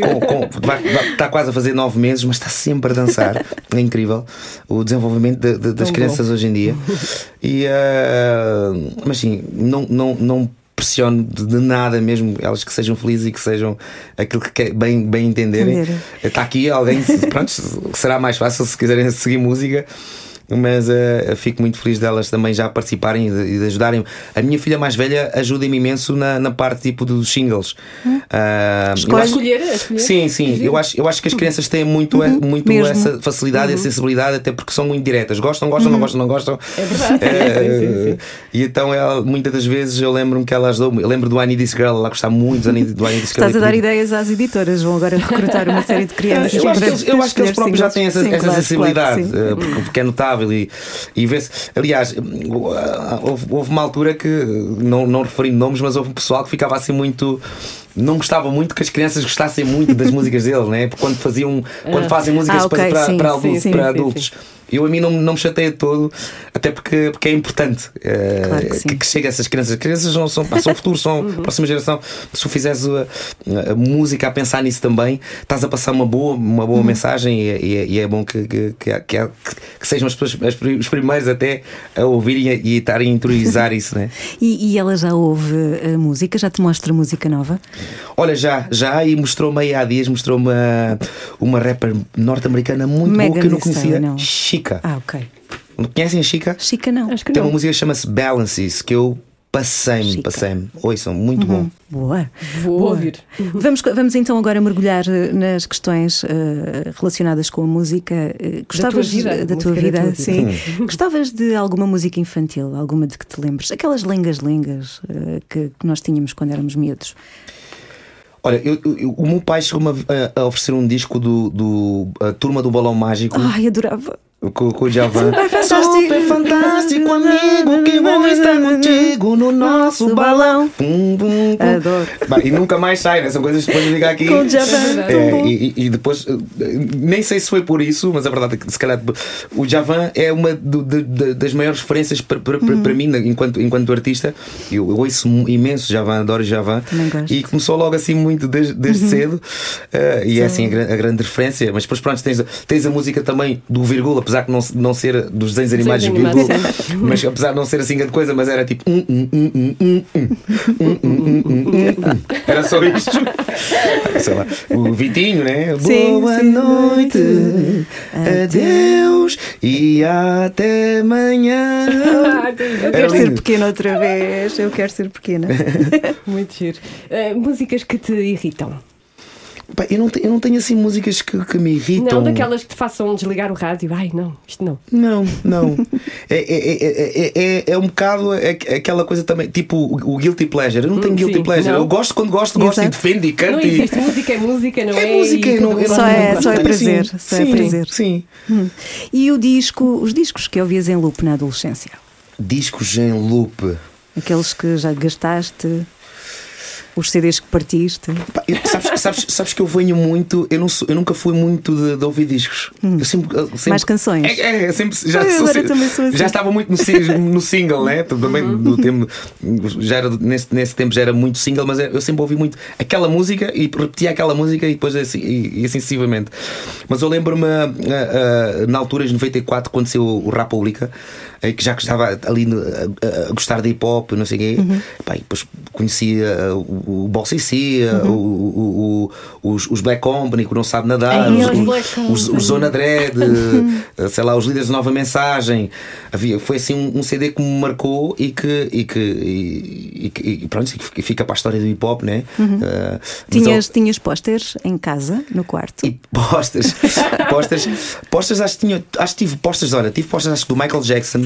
Com- com- vai- vai- está quase a fazer nove meses, mas está sempre a dançar. É incrível o desenvolvimento de- de- das Tão crianças hoje em dia. E, ah, mas sim, não, não, não pressiono de nada mesmo, elas que sejam felizes e que sejam aquilo que quer, bem, bem entenderem. Entenderem. Está aqui alguém, pronto, será mais fácil se quiserem seguir música. Mas eh, fico muito feliz delas também já participarem e de, e de ajudarem. A minha filha mais velha ajuda-me imenso na, na parte tipo dos singles. Ah, eu A Escolhe. acho- escolher? Escolher? Sim, sim. Eu acho, eu acho que as crianças têm muito, eh, muito Uhum. mesmo. essa facilidade e a sensibilidade, até porque são muito diretas. Gostam, gostam, não gostam, não gostam. É verdade. Eh, sim, sim, sim. E então ela, muitas das vezes eu lembro-me que ela ajudou Eu lembro do I Need This Girl, ela gostava muito do I Need, do I Need This Girl. Estás a e dar ideias às editoras, vão agora recrutar uma série de crianças. Eu acho, que eles, eu acho que eles escolher próprios já têm essa, essa claro, sensibilidade, claro, porque, porque é notável e, e vê-se. Aliás, houve, houve uma altura que, não, não referindo nomes, mas houve um pessoal que ficava assim muito. Não gostava muito que as crianças gostassem muito das músicas dele, né? Porque quando faziam, quando fazem músicas Ah, ok, para, para, sim, para adultos, sim, para adultos. Eu a mim não, não me chateia todo, até porque, porque é importante eh, Claro que que, que chegue a essas crianças. As crianças não são, são o futuro, são a próxima geração. Se tu fizeres a, a música a pensar nisso também, estás a passar uma boa, uma boa mensagem e, é- e e é bom que, que, que, que, que sejam as pessoas, as os primeiros até a ouvirem e e estarem a interiorizar isso, né? E, e ela já ouve música, já te mostra música nova? Olha, já, já, e mostrou-me aí há dias, mostrou-me uma, uma rapper norte-americana muito Megan boa que eu não conhecia, Stallion. Chica. Ah, ok. Conhecem a Chica? Chica não. Acho que Tem não. uma música que chama-se Balances, que eu passei-me, passei-me. Ouçam, muito bom. Boa. Vou Boa. ouvir. Vamos, vamos então agora mergulhar eh, nas questões eh, relacionadas com a música. Gostavas vida, da tua da vida? sim. Gostavas de alguma música infantil, alguma de que te lembres? Aquelas lengas-lengas eh, que, que nós tínhamos quando éramos miúdos. Olha, eu- eu- o meu pai chegou-me a, a oferecer um disco do, do Turma do Balão Mágico Ai, adorava. Com, com o Javan. Super fantástico. Super fantástico, amigo, que bom estar contigo no nosso balão. Pum, pum, pum. Adoro. Bah, e nunca mais sai, né? São coisas que depois de ligar aqui. Com o Javan, É É, e, e- depois, eh, nem sei se foi por isso, mas a verdade é que se calhar o Javan é uma do- de- de- das maiores referências para, Uhum. para mim, enquanto, enquanto artista. Eu, eu ouço imenso Javan, adoro Javan. Uhum. E começou logo assim muito desde, desde cedo. eh, e é assim a, a grande referência. Mas depois, pronto, tens, a- tens a música também do Vírgula, apesar de não, não ser dos desenhos animados de animados, Vírgula, mas apesar de não ser assim grande coisa, mas era tipo. hum, hum, hum, hum, hum, hum, hum, hum, hum, hum. Era só isto. Sei lá, o Vitinho, né? Sim, Boa sim. noite, adeus e até amanhã. Ah. Eu quero ser pequena outra vez. Eu quero ser pequena. Muito giro. Eh, músicas que te irritam. Pá, eu, não eu não tenho assim músicas que, que me irritam. Não daquelas que te façam desligar o rádio. Ai, não, isto não. Não, não. É, é, é, é, é, é um bocado é- é aquela coisa também, tipo o, o guilty pleasure. Eu não tenho Hum, guilty sim, pleasure. não. Eu gosto quando gosto, gosto e defendo e Não canto. e... existe. Música é música, não é? É música, E não, um Só é- só é prazer, Sim, só é sim, prazer. Sim. E o disco, os discos que ouvias em loop na adolescência? Discos em loop. Aqueles que já gastaste, os CDs que partiste. Pá, eu- sabes, sabes, sabes que eu venho muito. Eu, não sou- eu nunca fui muito de, de ouvir discos. Eu sempre, eu sempre- Hum. Mais canções? É, é, sempre, já, Eu sou- sou assim. já estava muito no, no single, né? Também Uhum. do tempo. Já era, nesse, nesse tempo já era muito single, mas eu sempre ouvi muito aquela música e repetia aquela música e depois assim, e, e assim sucessivamente. Mas eu lembro-me ah, ah, na altura de 94, quando saiu o República, eh, que já estava ali no- a, a- gostar de hip hop, não sei o quê. Uhum. Pá, e depois conhecia o, o Si, ah, Uhum. o, o- os, os Black Company, que não sabe nadar, Ai, os, os os- Zona Dread, eh, sei lá, os líderes de nova mensagem. Havia, foi assim um, um CD que me marcou e que, e que e, e e pronto, que fica para a história do hip hop, né? Eh, Uhum. Tinhas, eu- tinhas posters em casa, no quarto? e postas, postas, postas acho que tinha, acho que tive postas, olha, tive postas acho que do Michael Jackson,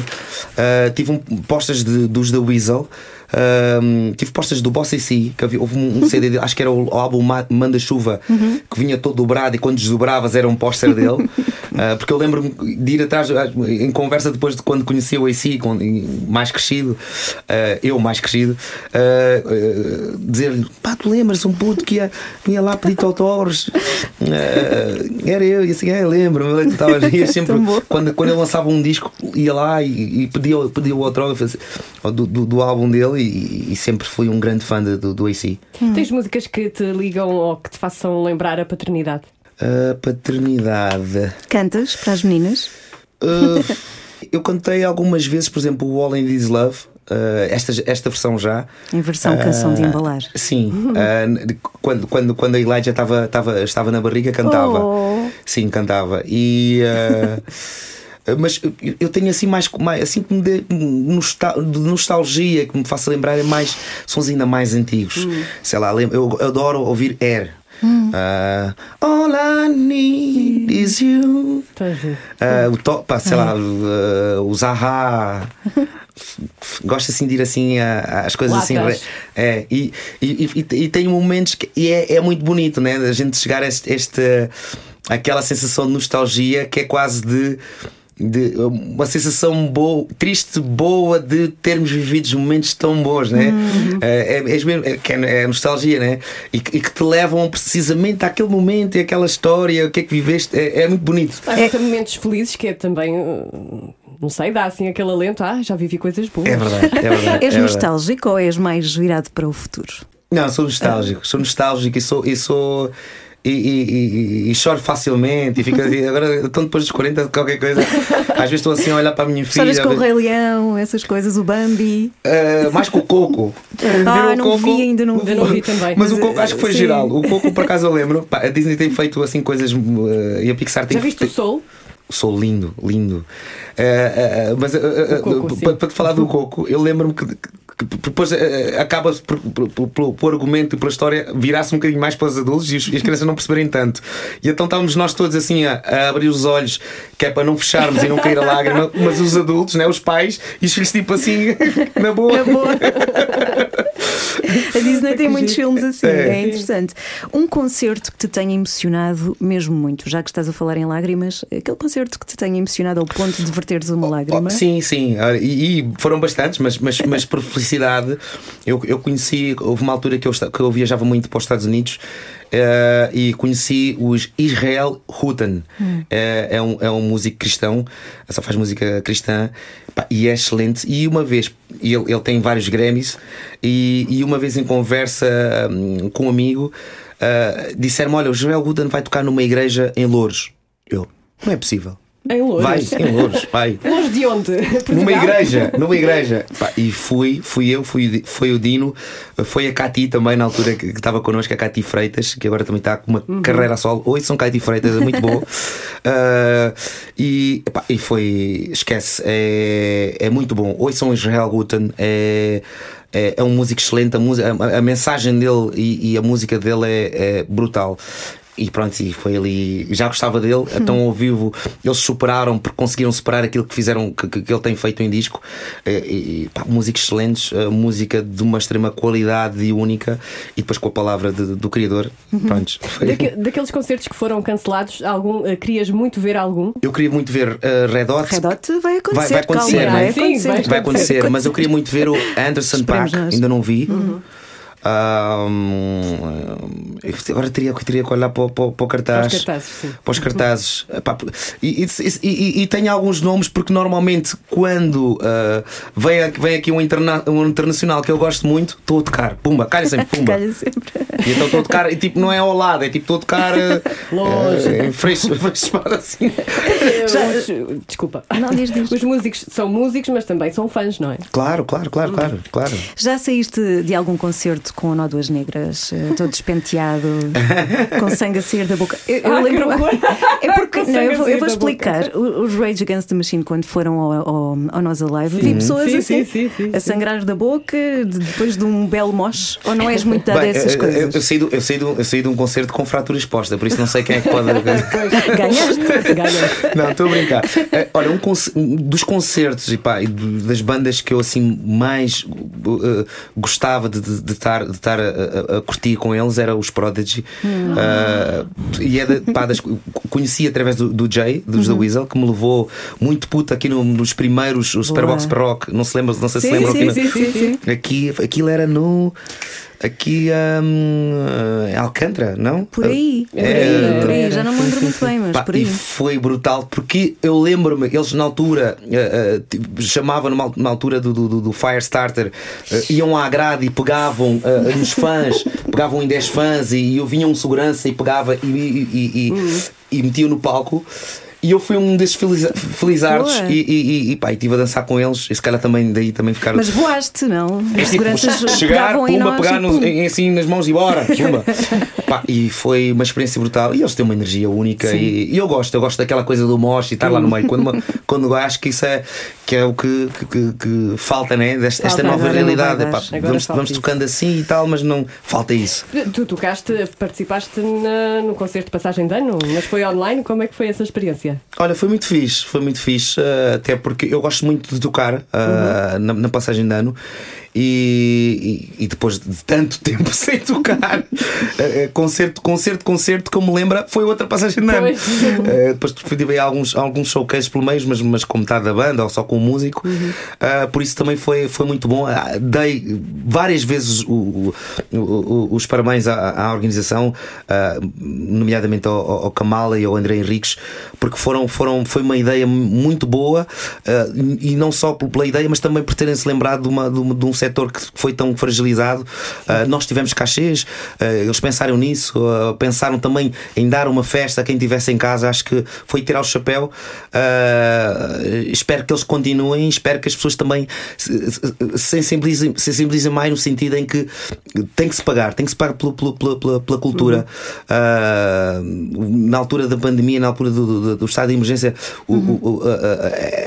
ah, tive um, postas de- dos The Weasel, ah, tive postas do Boss AC, que havia, houve um, um CD, dele, acho que era o, o álbum Ma- Manda Chuva, que vinha todo dobrado e quando desdobravas era um póster dele, Ah, porque eu lembro-me de ir atrás ah, em conversa depois de quando conheci o AC, mais crescido, ah, eu mais crescido, ah, dizer-lhe, pá, tu lembras um puto que ia, ia lá pedir autógrafos? Era eu, e assim, é, lembro-me, eu estava ia sempre, quando, quando ele lançava um disco, ia lá e, e pedia, pedia o autógrafo assim, do, do, do álbum dele e, e sempre fui um grande fã de- do, do AC. Tens músicas que te ligam ou que te façam lembrar a paternidade? A paternidade. Cantas para as meninas? Uh, eu cantei algumas vezes, por exemplo, o All in This Love, uh, esta, esta versão já. Em versão canção de embalar. Sim, uh, quando, quando, quando a Elijah estava, estava, estava na barriga, cantava. Oh. Sim, cantava. E. uh, Mas eu- tenho assim mais, mais assim que me dê de nostalgia que me faça lembrar é mais sons ainda mais antigos. Sei lá, eu adoro ouvir Air. Uh, All I need is you. Ver? Ah, o top, sei lá, uh, o Zaha. Gosto assim de ir assim a- às coisas Lá assim. É, e, e, e, e tem momentos que e é, é muito bonito, né? A gente chegar a este, este- aquela sensação de nostalgia que é quase de. De uma sensação boa, triste, boa de termos vivido momentos tão bons, né? É, é, é mesmo- é, que é, é nostalgia, né? E, que- e que te levam precisamente àquele momento e àquela história, o que é que viveste, é, é muito bonito. Há muitos momentos felizes que é também. uh, Não sei, dá assim aquele alento. Ah, já vivi coisas boas. É verdade, é verdade. És é verdade. nostálgico ou és mais virado para o futuro? Não, sou nostálgico, sou nostálgico e sou. E sou e, e- e- e choro facilmente e fico assim, agora então depois dos 40 qualquer coisa às vezes estou assim a olhar para a minha filha Histórias com o Rei Leão, essas coisas, o Bambi. Ah, mais com o Coco Ah, não vi, ainda não Ainda não vi também. mas o Coco acho que foi sim. geral o Coco por acaso eu lembro Pá, a Disney tem feito assim coisas ah, e a Pixar tem Já viste o Soul? Sou lindo, lindo. Ah, mas Coco, para, te falar do Coco, eu lembro-me que depois ah, ah, acaba por, argumento e pela história virar-se um bocadinho mais para os adultos e, os- e as crianças não perceberem tanto. E então estávamos nós todos assim a, a abrir os olhos, que é para não fecharmos e não cair a lágrima, mas os adultos, né, os pais e os filhos, tipo assim, na boa. Na boa. A Disney tem muitos filmes assim, É. é interessante. Um concerto que te tenha emocionado mesmo muito, já que estás a falar em lágrimas, aquele concerto que te tenha emocionado ao ponto de verteres uma lágrima. Oh, sim, sim. E, e foram bastantes, mas, mas, mas por felicidade eu, eu conheci. Houve uma altura que eu, que eu viajava muito para os Estados Unidos eh, e conheci os Israel Houghton. Eh, é, um, é um músico cristão, só faz música cristã e é excelente. E uma vez, ele, ele tem vários Grammys, e, e uma vez em conversa hum, com um amigo, ah, disseram-me: Olha, o Joel Houghton vai tocar numa igreja em Louros. Eu, não é possível. Em Louros. Vai, em Louros, vai. De onde? Numa Portugal? igreja, numa igreja. Pá, e fui, fui eu, fui, foi o Dino, foi a Cati também na altura que estava connosco, a Cati Freitas, que agora também está com uma Uhum. carreira a solo. Oi, são Cati Freitas, é muito boa. Ah, e, epá, e foi, esquece, é, é muito bom. Oi, são Israel Guten, é. É, é um músico excelente, a, a, a mensagem dele e, e a música dele é, é brutal. E pronto, e foi ali. Já gostava dele, então ao vivo eles superaram, porque conseguiram superar aquilo que fizeram, que, que, que ele tem feito em disco. Eh, E, e pá, músicos excelentes, eh, música de uma extrema qualidade e única, e depois com a palavra de- do criador. Pronto, foi- Daque- daqueles concertos que foram cancelados, algum, eh, querias muito ver algum? Eu queria muito ver eh, Red Hot. Red Hot vai acontecer. Vai- vai acontecer, calma, não é? vai Sim, acontecer. vai Vai acontecer, mas eu queria muito ver o Anderson nós. ainda não vi. Ahm, eu agora teria, teria que olhar para, o- para, para o cartaz. Para os cartazes. Para os cartazes. E, e, e, e- tem alguns nomes, porque normalmente quando ah, vem, aqui- vem aqui um, interna, um internacional que eu gosto muito, estou a tocar. Pumba, calha sempre, pumba. Calha sempre. E então estou a tocar, e tipo, não é ao lado, é tipo, estou a tocar ah, Longe. ah, em frente, frente espada assim. Os- desculpa. Não, diz, diz. Os músicos são músicos, mas também são fãs, não é? Claro, claro, claro, claro, claro. Já saíste de algum concerto com nó duas negras, eh, todo despenteado, com sangue a sair da boca? Eu, eu Ah, lembro. É porque não, eu vou, eu vou explicar. O- Os Rage Against the Machine, quando foram ao, ao, ao Nós Alive, vi pessoas Sim, assim, sim, sim, sim, a sim. sangrar da boca de- depois de um belo moche. Ou não és muito dado a essas coisas? eu, eu saí do- eu, saí do- eu saí de um concerto com fratura exposta, por isso não sei quem é que pode. Ganhaste? Ganhaste. Não, estou a brincar. Eh, Olha, um um dos concertos e, pá, e do- das bandas que eu assim mais uh, gostava de, de, de estar, de estar a, a- a curtir com eles era os Prodigy. Uh, e é da- pá, das- conheci através do, do Jay, dos The Weasel, que me levou muito puto aqui no- nos primeiros Superbox para Rock. Não se lembra, não sei se Sim, lembram. sim, aqui sim, sim, sim. Aqui, aquilo era no. Aqui hum, em Alcântara, não? Por aí, por É, aí, por aí. Já não me lembro muito bem, mas Pá, por e aí. foi brutal porque eu lembro-me, eles na altura eh, eh, tipo, chamavam numa, na altura do, do, do Firestarter, eh, iam à grade e pegavam eh, nos fãs, pegavam em 10 fãs e eu vinha um segurança e pegava e, e, e, e, Uhum. e metia no palco. E eu fui um desses feliz- felizardos e, e, e, e, pá, e estive a dançar com eles. E se calhar também daí também ficaram. Mas voaste, não? É tipo, seguranças chegar, em pumba, nós pegar e nos- pum. em- assim nas mãos e bora, pumba. Pá, e foi uma experiência brutal. E eles têm uma energia única. E, e eu gosto, eu gosto daquela coisa do mosh e estar lá no meio. Quando, uma- quando acho que isso é, que é o que, que, que- que falta, né? Desta, esta Falta, nova agora não realidade. Agora vamos vamos tocando assim e tal, mas não falta isso. Tu tocaste, participaste na- no concerto de passagem de ano, mas foi online. Como é que foi essa experiência? Olha, foi muito fixe, foi muito fixe, eh, até porque eu gosto muito de tocar eh, na, na passagem de ano e, e- e depois de tanto tempo sem tocar, eh, eh, concerto, concerto, concerto, que eu me lembro, foi outra passagem de ano. Eh, depois tive alguns, alguns showcases pelo meio, mas, mas com metade da banda ou só com o músico, Eh, por isso também foi, foi muito bom. Ah, Dei várias vezes o- o- o- os parabéns à, à organização, ah, nomeadamente ao, ao Kamala e ao André Henriques, porque foram, foram, foi uma ideia muito boa ah, e não só pela ideia, mas também por terem se lembrado de, uma, um- de um setor que foi tão fragilizado. Ah, nós tivemos cachês, ah, eles pensaram nisso, ah, pensaram também em dar uma festa a quem estivesse em casa. Acho que foi tirar o chapéu. Espero que eles continuem, espero que as pessoas também se se sensibilizem, sensibilizem mais no sentido em que tem que se pagar, tem que se pagar pelo- pelo- pela, pela, pela cultura. Ah, na altura da pandemia, na altura do, do, do estado de emergência, o- o- o-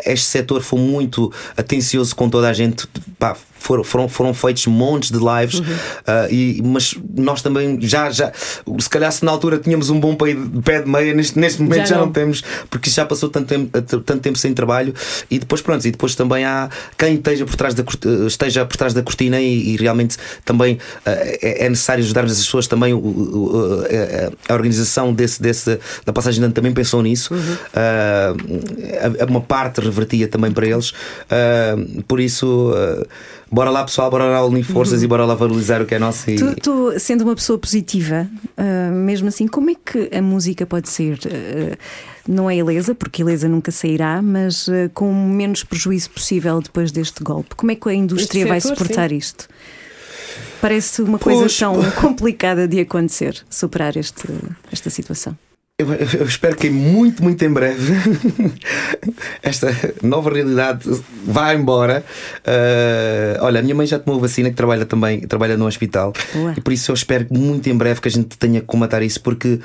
este setor foi muito atencioso com toda a gente. Pá, foram, foram, foram feitos montes de lives, ah, e, mas nós também já, já, se calhar se na altura tínhamos um bom pé de, pé de meia, neste, neste momento Já já, não. não. temos, porque já passou tanto tempo, tanto tempo sem trabalho, e depois pronto, e depois também há quem esteja por trás da, cort- esteja por trás da cortina e, e realmente também ah, é, é necessário ajudarmos as pessoas também o- o- a, a organização desse, desse, da passagem de ano também pensou nisso Ah, a- uma parte revertia também para eles Ah, por isso ah, bora lá pessoal, bora lá unir forças e bora lá valorizar o que é nosso e, Tu, tu, sendo uma pessoa positiva, ah, mesmo assim, como é que a música pode ser? ah, não é ilesa, porque ilesa nunca sairá, mas ah, com o menos prejuízo possível depois deste golpe. Como é que a indústria Este vai setor, suportar isto? Parece uma coisa tão complicada de acontecer, superar este, esta situação. Eu, eu, espero que muito, muito em breve esta nova realidade vá embora. Uh, olha, a minha mãe já tomou vacina, que trabalha também, trabalha no hospital, Ué. e por isso eu espero muito em breve que a gente tenha que combater isso, porque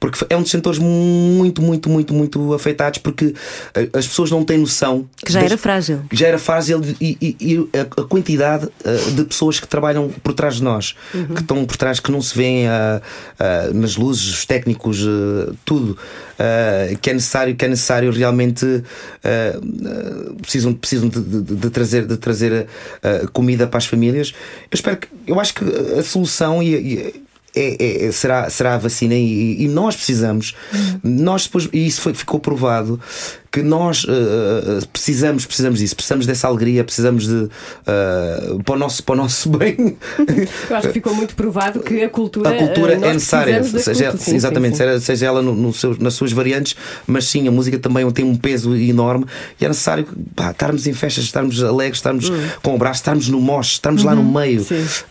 porque é um dos setores muito, muito, muito, muito afetados porque eh, as pessoas não têm noção. Que já das, era frágil. Já era frágil e, e, e a, quantidade uh, de pessoas que trabalham por trás de nós, uhum. que estão por trás, que não se vêem uh, uh, nas luzes, os técnicos, tudo. que é necessário, que é necessário realmente precisam, precisam de, de, de trazer, de trazer comida para as famílias. Eu espero que eu acho que a solução e, é, é, será, será a vacina e, e nós precisamos. Uhum. Nós depois, e isso foi, ficou provado que nós uh, precisamos, precisamos disso, precisamos dessa alegria, precisamos de uh, para, o nosso, para o nosso bem. Eu acho que ficou muito provado que a cultura, a cultura é necessária, seja, culto, sim, exatamente, sim, sim. seja ela no, no seu, nas suas variantes, mas sim, a música também tem um peso enorme e é necessário pá, estarmos em festas, estarmos alegres, estarmos uhum. com o braço, estarmos no moche, estarmos uhum. lá no uhum. meio,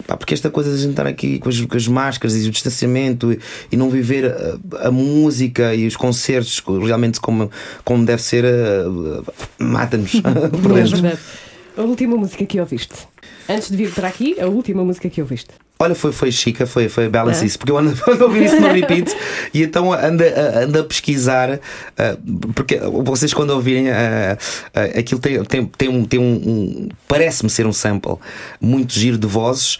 pá, porque esta coisa de a gente estar aqui com as, com as máscaras e o distanciamento e, e não viver a, a, música e os concertos realmente como, como deve ser uh, mata-nos por dentro. A última música que ouviste? Antes de vir para aqui, a última música que ouviste? Olha, foi, foi chica, foi, foi Balance é? isso, porque eu ando, ando a ouvir isso no repeat e então ando, ando a pesquisar, uh, porque vocês quando ouvirem uh, uh, aquilo tem, tem, tem um, tem um, um parece-me ser um sample muito giro de vozes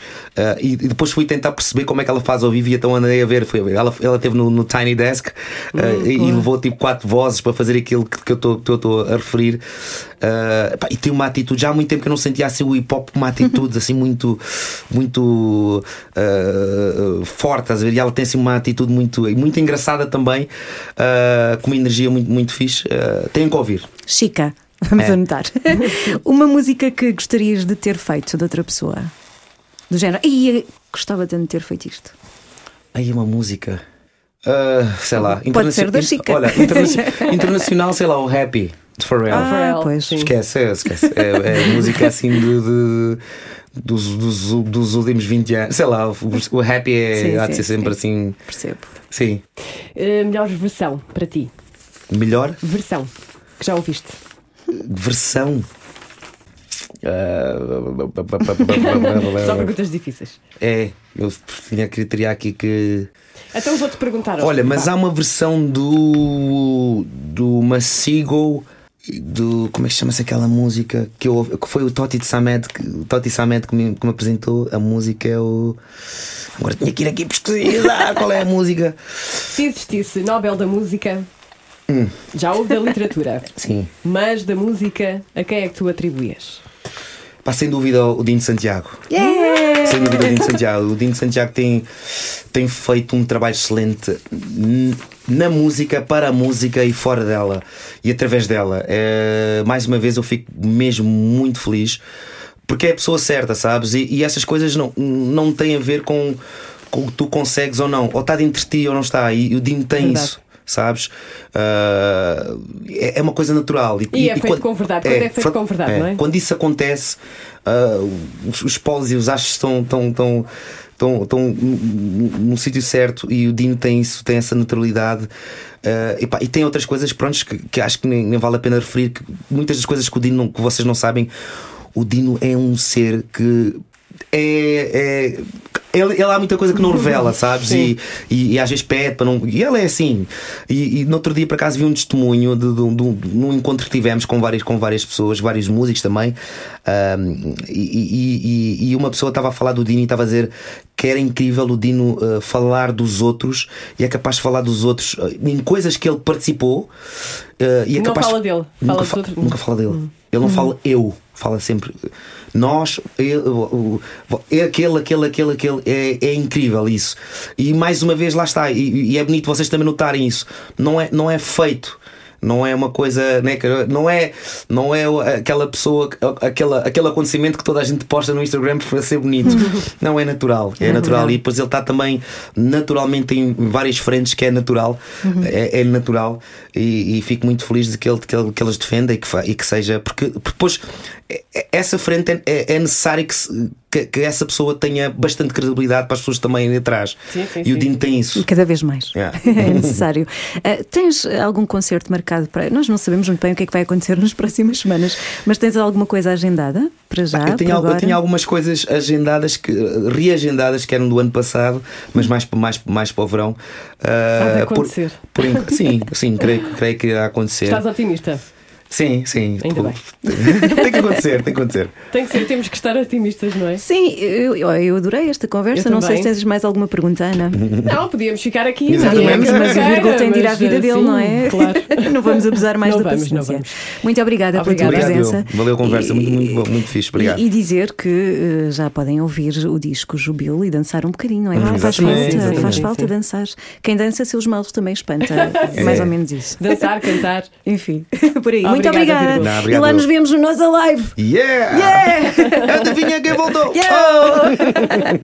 e, depois fui tentar perceber como é que ela faz ao vivo e então andei a ver. Foi, ela, ela teve no, no Tiny Desk hum, e, e, levou tipo quatro vozes para fazer aquilo que, que eu estou a referir. Pá, e tem uma atitude, já há muito tempo que eu não sentia assim o hip hop, uma atitude assim muito, muito uh, forte, estás a ver? E ela tem assim uma atitude muito, muito engraçada também, uh, com uma energia muito, muito fixe. Uh, têm que ouvir. Chica, vamos é. anotar. uma música que gostarias de ter feito de outra pessoa? Do género, e gostava tanto de ter feito isto. Aí uma música. Uh, sei lá, Pode ser da Chica. Olha, internacional, sei lá, o Happy de Pharrell. Ah, pois. Esquece, esquece. É, é música assim de, de dos, dos, dos últimos 20 anos. Sei lá, o, happy é, sim, há de ser sempre sim. assim. Percebo. Sim. Uh, melhor versão para ti? Melhor? Versão. Que já ouviste? Versão. Só perguntas difíceis. É, eu tinha que teria aqui que. Então vou-te perguntar. Olha, mas há uma versão do. do Massigo do. Como é que chama-se aquela música que, eu, que foi o Toti Samed, que, o Toti Samed que me, que me apresentou? A música é o. Agora tinha que ir aqui pesquisar qual é a música. Se existisse Nobel da Música, hum. já houve da literatura. Sim. Mas da música, a quem é que tu atribuías? Pá, sem dúvida o Dino Santiago. Yeah! Sem dúvida o Dino Santiago. O Dino Santiago tem, tem feito um trabalho excelente na música, para a música e fora dela e através dela. É, mais uma vez eu fico mesmo muito feliz porque é a pessoa certa, sabes? E, e essas coisas não, não têm a ver com, com o que tu consegues ou não, ou está dentro de ti ou não está. E, o Dino tem Verdade. isso sabes? Uh, é, é, uma coisa natural. E, e é feito quando, com verdade, quando é, é feito com verdade, é, não é? Quando isso acontece, uh, os, os polos e os achos estão. estão, estão estão, estão no sítio certo e o Dino tem isso, tem essa naturalidade. Uh, e, pá, e, tem outras coisas prontos que, que acho que nem, nem, vale a pena referir. Que muitas das coisas que o Dino que vocês não sabem, o Dino é um ser que é, é ele, ele há muita coisa que não revela, sabes? E, e, e, às vezes pede para não. E ele é assim. E, e no outro dia, por acaso, vi um testemunho de, de, de, de um encontro que tivemos com várias, com várias pessoas, vários músicos também. Um, e, e, uma pessoa estava a falar do Dino e estava a dizer que era incrível o Dino uh, falar dos outros e é capaz de falar dos outros uh, em coisas que ele participou. Uh, e é não capaz fala dele. Nunca, fala fa nunca fala dele. Hum. Ele não hum. fala eu, fala sempre nós, é aquele, aquele, aquele, aquele, é, é incrível isso. E mais uma vez lá está, e, e é bonito vocês também notarem isso. Não é, não é feito não é uma coisa, né, não é, não é aquela pessoa, aquela, aquele acontecimento que toda a gente posta no Instagram para ser bonito. não é natural, é, é natural. Verdade. E depois ele está também naturalmente em várias frentes que é natural, uhum. é, é, natural. E, e, fico muito feliz de que, ele, que, ele, que eles defendam e que, e que seja, porque, porque depois essa frente é, é- é necessário que, se- que- que essa pessoa tenha bastante credibilidade para as pessoas também irem atrás. Sim, sim, e o sim. Dino tem isso. cada vez mais. Yeah. é necessário. Ah, tens algum concerto marcado para. Nós não sabemos muito bem o que é que vai acontecer nas próximas semanas, mas tens alguma coisa agendada para já? eu, tinha, por al- eu tinha algumas coisas agendadas, que, reagendadas que eram do ano passado, mas mais, para- mais, mais para o verão. Há de Ah, por- acontecer. por en- sim, sim, creio, creio que irá acontecer. Estás otimista? Sim, sim. Ainda bem. tem que acontecer, tem que acontecer. Tem que ser, temos que estar otimistas, não é? Sim, eu, eu- adorei esta conversa. Eu não sei se também. tens mais alguma pergunta, Ana. Não, podíamos ficar aqui. Exatamente. não é? Mas o Virgul tem de ir à vida dele, sim, não é? Claro. não vamos abusar mais Não da vamos, não paciência. vamos. Muito obrigada pela tua. Obrigado, presença. eu. Valeu a conversa, E- muito, muito, muito fixe. Obrigado. E, e dizer que eh, já podem ouvir o disco Jubilo e dançar um bocadinho, não é? Porque faz falta, faz Sim, falta sim. dançar. Quem dança seus males também espanta. É Mais ou menos isso. Dançar, cantar. Enfim, por aí. Muito Obrigada, obrigada. Não, e lá nos vemos no Nós Alive. Yeah! Yeah! Adivinha quem voltou? Yeah!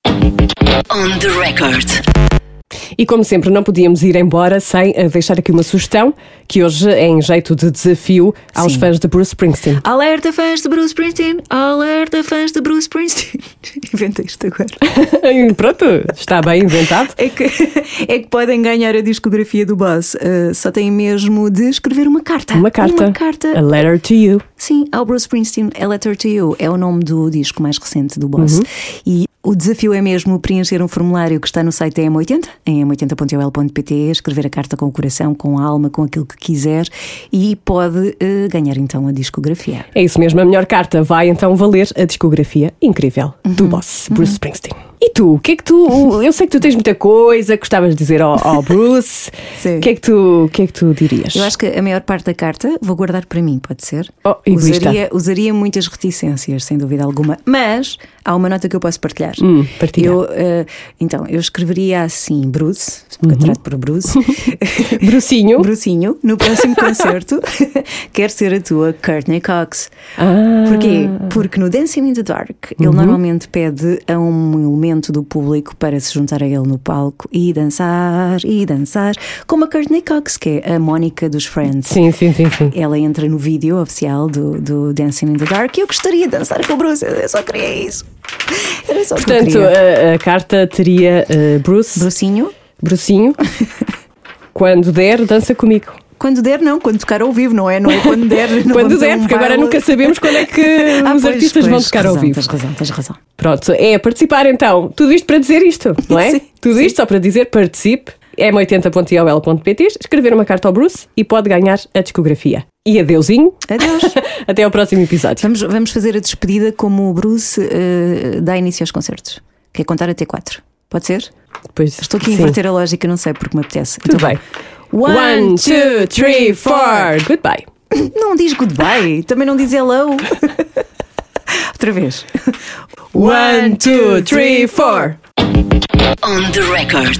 On the record. E como sempre, não podíamos ir embora sem eh, deixar aqui uma sugestão, que hoje é em jeito de desafio aos Sim. fãs de Bruce Springsteen. Alerta fãs de Bruce Springsteen! Alerta fãs de Bruce Springsteen! Inventei isto agora. Pronto, está bem inventado. É que, é que podem ganhar a discografia do Boss. Uh, só têm mesmo de escrever uma carta. Uma carta. Uma carta. A letter to you. Sim, ao Bruce Springsteen, A Letter to You é o nome do disco mais recente do Boss. Uhum. E o desafio é mesmo preencher um formulário que está no site da M80, em m80.ol.pt, escrever a carta com o coração, com a alma, com aquilo que quiser e pode eh, ganhar então a discografia. É isso mesmo, a melhor carta vai então valer a discografia incrível do boss, Bruce Springsteen. E tu, o que é que tu. Eu sei que tu tens muita coisa, gostavas de dizer ao, ao Bruce. Sim. O que, é que tu, o que é que tu dirias? Eu acho que a maior parte da carta vou guardar para mim, pode ser? Oh, egoísta. usaria, usaria muitas reticências, sem dúvida alguma. Mas há uma nota que eu posso partilhar. Hum, partilha. Eu, eh, então, eu escreveria assim, Bruce, Uhum. porque eu trato por Bruce. Brucinho. Brucinho, no próximo concerto, quer ser a tua Courtney Cox. Ah. Porquê? Porque no Dancing in the Dark ele normalmente pede a um elemento do público para se juntar a ele no palco e dançar e dançar, como a Courtney Cox, que é a Mónica dos Friends. Sim, sim, sim, sim. Ela entra no vídeo oficial do, do Dancing in the Dark e eu gostaria de dançar com o Bruce. Eu só queria isso. Era só Portanto, a, a carta teria eh, Bruce, Brucinho, Brucinho. Quando der, dança comigo. quando der, não, quando tocar ao vivo, não é? Não é quando der. não Quando der, um porque agora nunca sabemos quando é que Ah, os pois, artistas vão pois, tocar razão, ao vivo. Tens razão, tens razão. Pronto, é participar então. Tudo isto para dizer isto, não é? Sim, Tudo sim. isto só para dizer participe. É m80.iol.pt, escrever uma carta ao Bruce e pode ganhar a discografia. E adeusinho. Adeus. Até ao próximo episódio. Vamos, vamos fazer a despedida como o Bruce eh, dá início aos concertos. Que é contar até quatro. Pode ser? Depois, Estou aqui a inverter a lógica, não sei porque me apetece. Tudo Então bem. vai. One, two, three, four. Goodbye. Não diz goodbye, também não diz hello. Outra vez. One, two, three, four. On the record.